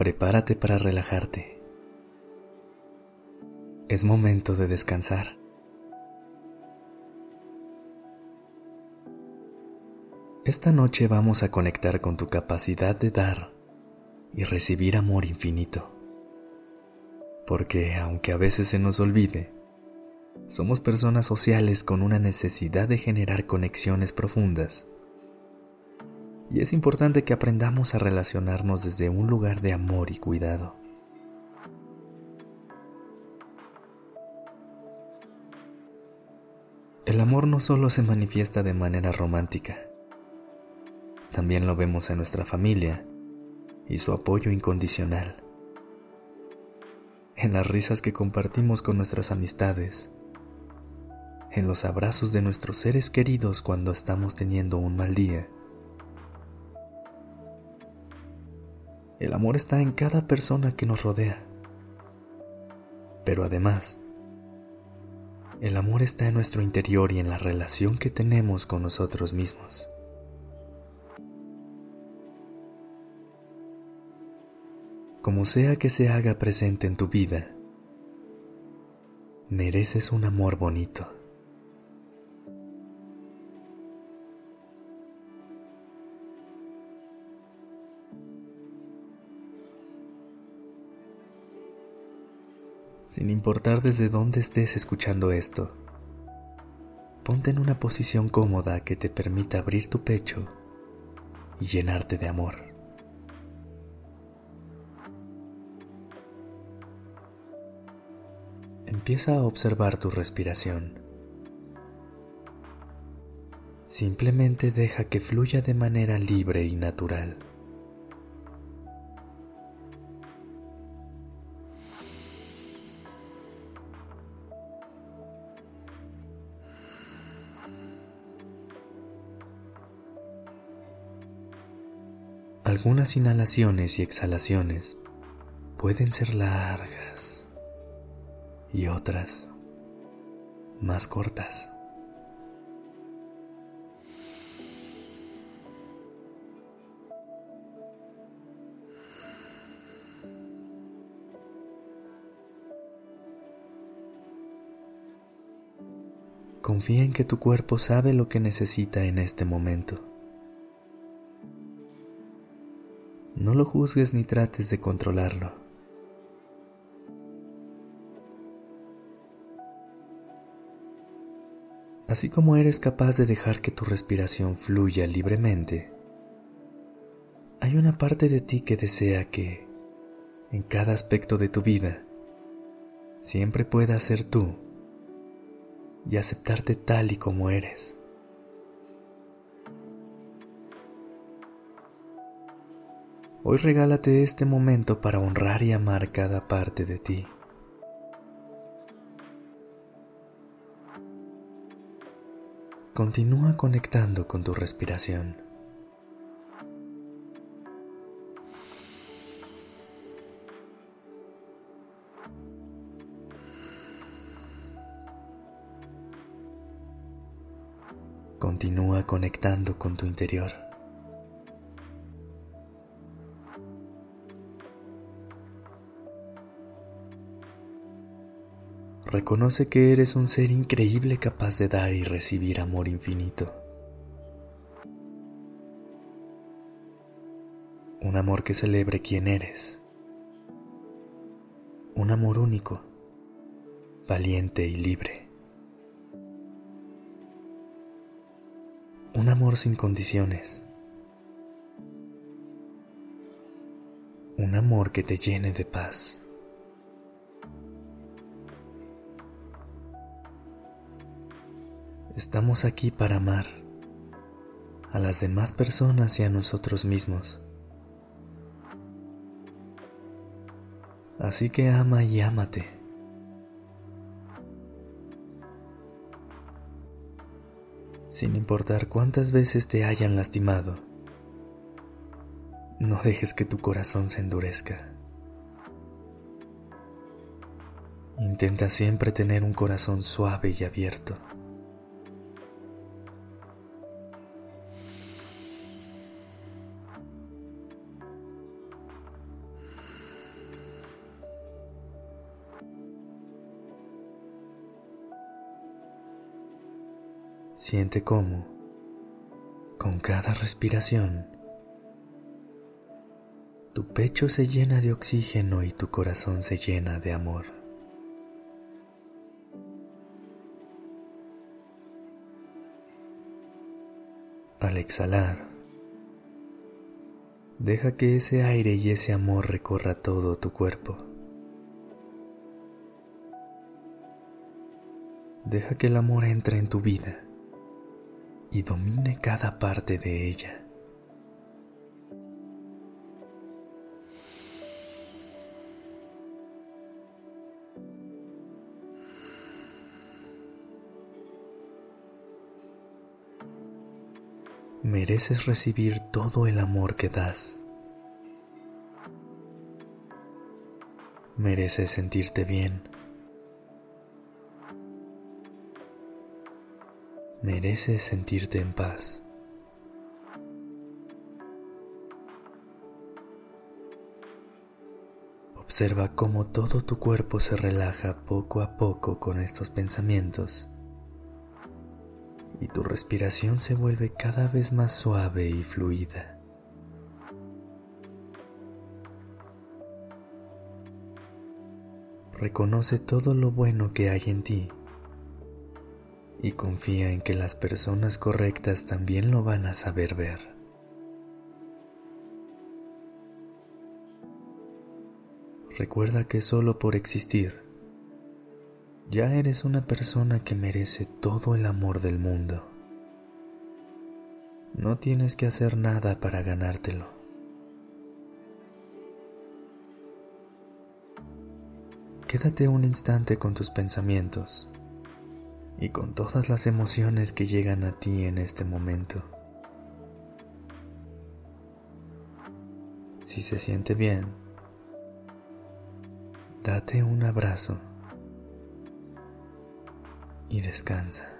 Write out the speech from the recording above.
Prepárate para relajarte. Es momento de descansar. Esta noche vamos a conectar con tu capacidad de dar y recibir amor infinito. Porque aunque a veces se nos olvide, somos personas sociales con una necesidad de generar conexiones profundas. Y es importante que aprendamos a relacionarnos desde un lugar de amor y cuidado. El amor no solo se manifiesta de manera romántica, también lo vemos en nuestra familia y su apoyo incondicional, en las risas que compartimos con nuestras amistades, en los abrazos de nuestros seres queridos cuando estamos teniendo un mal día. El amor está en cada persona que nos rodea, pero además, el amor está en nuestro interior y en la relación que tenemos con nosotros mismos. como sea que se haga presente en tu vida, mereces un amor bonito. Sin importar desde dónde estés escuchando esto, ponte en una posición cómoda que te permita abrir tu pecho y llenarte de amor. Empieza a observar tu respiración. Simplemente deja que fluya de manera libre y natural. Algunas inhalaciones y exhalaciones pueden ser largas y otras más cortas. Confía en que tu cuerpo sabe lo que necesita en este momento. No lo juzgues ni trates de controlarlo. Así como eres capaz de dejar que tu respiración fluya libremente, hay una parte de ti que desea que, en cada aspecto de tu vida, siempre puedas ser tú y aceptarte tal y como eres. Hoy regálate este momento para honrar y amar cada parte de ti. Continúa conectando con tu respiración. Continúa conectando con tu interior. Reconoce que eres un ser increíble capaz de dar y recibir amor infinito. Un amor que celebre quién eres. Un amor único, valiente y libre. Un amor sin condiciones. Un amor que te llene de paz. Estamos aquí para amar a las demás personas y a nosotros mismos. Así que ama y ámate. Sin importar cuántas veces te hayan lastimado, no dejes que tu corazón se endurezca. Intenta siempre tener un corazón suave y abierto. Siente cómo, con cada respiración, tu pecho se llena de oxígeno y tu corazón se llena de amor. Al exhalar, deja que ese aire y ese amor recorra todo tu cuerpo. Deja que el amor entre en tu vida y domine cada parte de ella. Mereces recibir todo el amor que das. Mereces sentirte bien. Mereces sentirte en paz. Observa cómo todo tu cuerpo se relaja poco a poco con estos pensamientos y tu respiración se vuelve cada vez más suave y fluida. Reconoce todo lo bueno que hay en ti y confía en que las personas correctas también lo van a saber ver. Recuerda que solo por existir, ya eres una persona que merece todo el amor del mundo. No tienes que hacer nada para ganártelo. Quédate un instante con tus pensamientos y con todas las emociones que llegan a ti en este momento. Si se siente bien, date un abrazo y descansa.